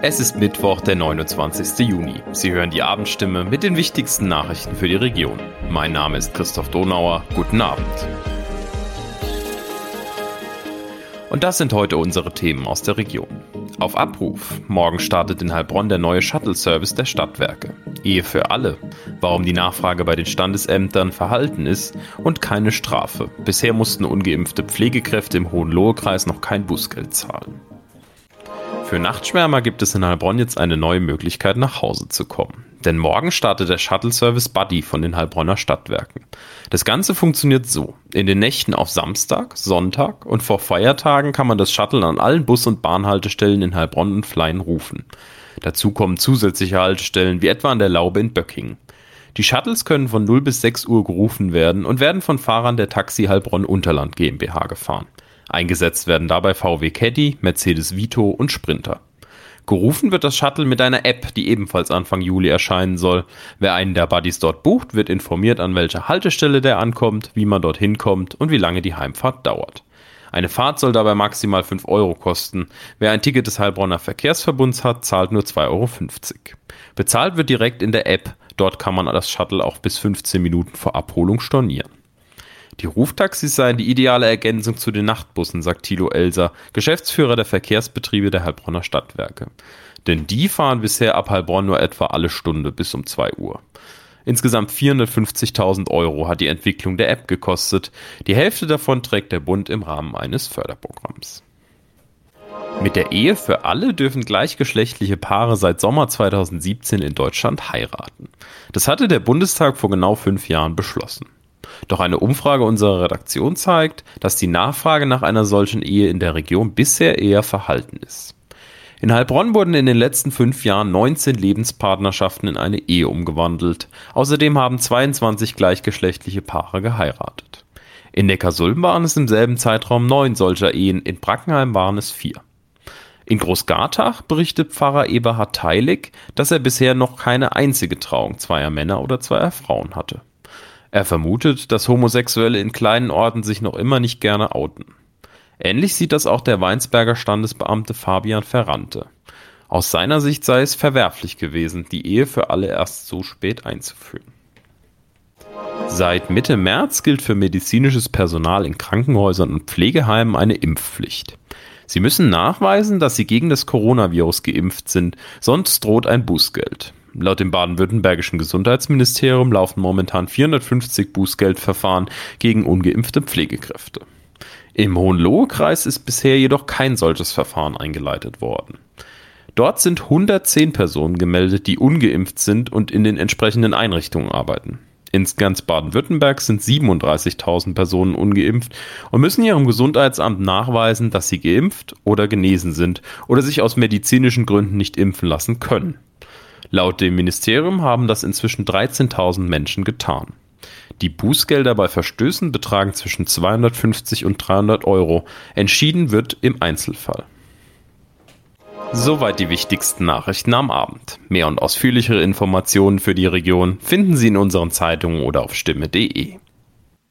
Es ist Mittwoch, der 29. Juni. Sie hören die Abendstimme mit den wichtigsten Nachrichten für die Region. Mein Name ist Christoph Donauer. Guten Abend. Und das sind heute unsere Themen aus der Region. Auf Abruf. Morgen startet in Heilbronn der neue Shuttle-Service der Stadtwerke. Ehe für alle. Warum die Nachfrage bei den Standesämtern verhalten ist und keine Strafe. Bisher mussten ungeimpfte Pflegekräfte im Hohenlohe-Kreis noch kein Bußgeld zahlen. Für Nachtschwärmer gibt es in Heilbronn jetzt eine neue Möglichkeit, nach Hause zu kommen. Denn morgen startet der Shuttle-Service Buddy von den Heilbronner Stadtwerken. Das Ganze funktioniert so. In den Nächten auf Samstag, Sonntag und vor Feiertagen kann man das Shuttle an allen Bus- und Bahnhaltestellen in Heilbronn und Flein rufen. Dazu kommen zusätzliche Haltestellen wie etwa an der Laube in Böcking. Die Shuttles können von 0 bis 6 Uhr gerufen werden und werden von Fahrern der Taxi Heilbronn Unterland GmbH gefahren. Eingesetzt werden dabei VW Caddy, Mercedes Vito und Sprinter. Gerufen wird das Shuttle mit einer App, die ebenfalls Anfang Juli erscheinen soll. Wer einen der Buddies dort bucht, wird informiert, an welcher Haltestelle der ankommt, wie man dorthin kommt und wie lange die Heimfahrt dauert. Eine Fahrt soll dabei maximal 5 Euro kosten. Wer ein Ticket des Heilbronner Verkehrsverbunds hat, zahlt nur 2,50 Euro. Bezahlt wird direkt in der App. Dort kann man das Shuttle auch bis 15 Minuten vor Abholung stornieren. Die Ruftaxis seien die ideale Ergänzung zu den Nachtbussen, sagt Thilo Elser, Geschäftsführer der Verkehrsbetriebe der Heilbronner Stadtwerke. Denn die fahren bisher ab Heilbronn nur etwa alle Stunde bis um 2 Uhr. Insgesamt 450.000 Euro hat die Entwicklung der App gekostet. Die Hälfte davon trägt der Bund im Rahmen eines Förderprogramms. Mit der Ehe für alle dürfen gleichgeschlechtliche Paare seit Sommer 2017 in Deutschland heiraten. Das hatte der Bundestag vor genau fünf Jahren beschlossen. Doch eine Umfrage unserer Redaktion zeigt, dass die Nachfrage nach einer solchen Ehe in der Region bisher eher verhalten ist. In Heilbronn wurden in den letzten fünf Jahren 19 Lebenspartnerschaften in eine Ehe umgewandelt. Außerdem haben 22 gleichgeschlechtliche Paare geheiratet. In Neckarsulm waren es im selben Zeitraum neun solcher Ehen, in Brackenheim waren es vier. In Großgartach berichtet Pfarrer Eberhard Teilig, dass er bisher noch keine einzige Trauung zweier Männer oder zweier Frauen hatte. Er vermutet, dass Homosexuelle in kleinen Orten sich noch immer nicht gerne outen. Ähnlich sieht das auch der Weinsberger Standesbeamte Fabian Ferrante. Aus seiner Sicht sei es verwerflich gewesen, die Ehe für alle erst so spät einzuführen. Seit Mitte März gilt für medizinisches Personal in Krankenhäusern und Pflegeheimen eine Impfpflicht. Sie müssen nachweisen, dass sie gegen das Coronavirus geimpft sind, sonst droht ein Bußgeld. Laut dem baden-württembergischen Gesundheitsministerium laufen momentan 450 Bußgeldverfahren gegen ungeimpfte Pflegekräfte. Im Hohenlohe-Kreis ist bisher jedoch kein solches Verfahren eingeleitet worden. Dort sind 110 Personen gemeldet, die ungeimpft sind und in den entsprechenden Einrichtungen arbeiten. In ganz Baden-Württemberg sind 37.000 Personen ungeimpft und müssen ihrem Gesundheitsamt nachweisen, dass sie geimpft oder genesen sind oder sich aus medizinischen Gründen nicht impfen lassen können. Laut dem Ministerium haben das inzwischen 13.000 Menschen getan. Die Bußgelder bei Verstößen betragen zwischen 250 und 300 Euro. Entschieden wird im Einzelfall. Soweit die wichtigsten Nachrichten am Abend. Mehr und ausführlichere Informationen für die Region finden Sie in unseren Zeitungen oder auf stimme.de.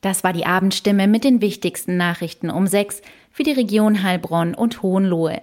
Das war die Abendstimme mit den wichtigsten Nachrichten um 6 für die Region Heilbronn und Hohenlohe.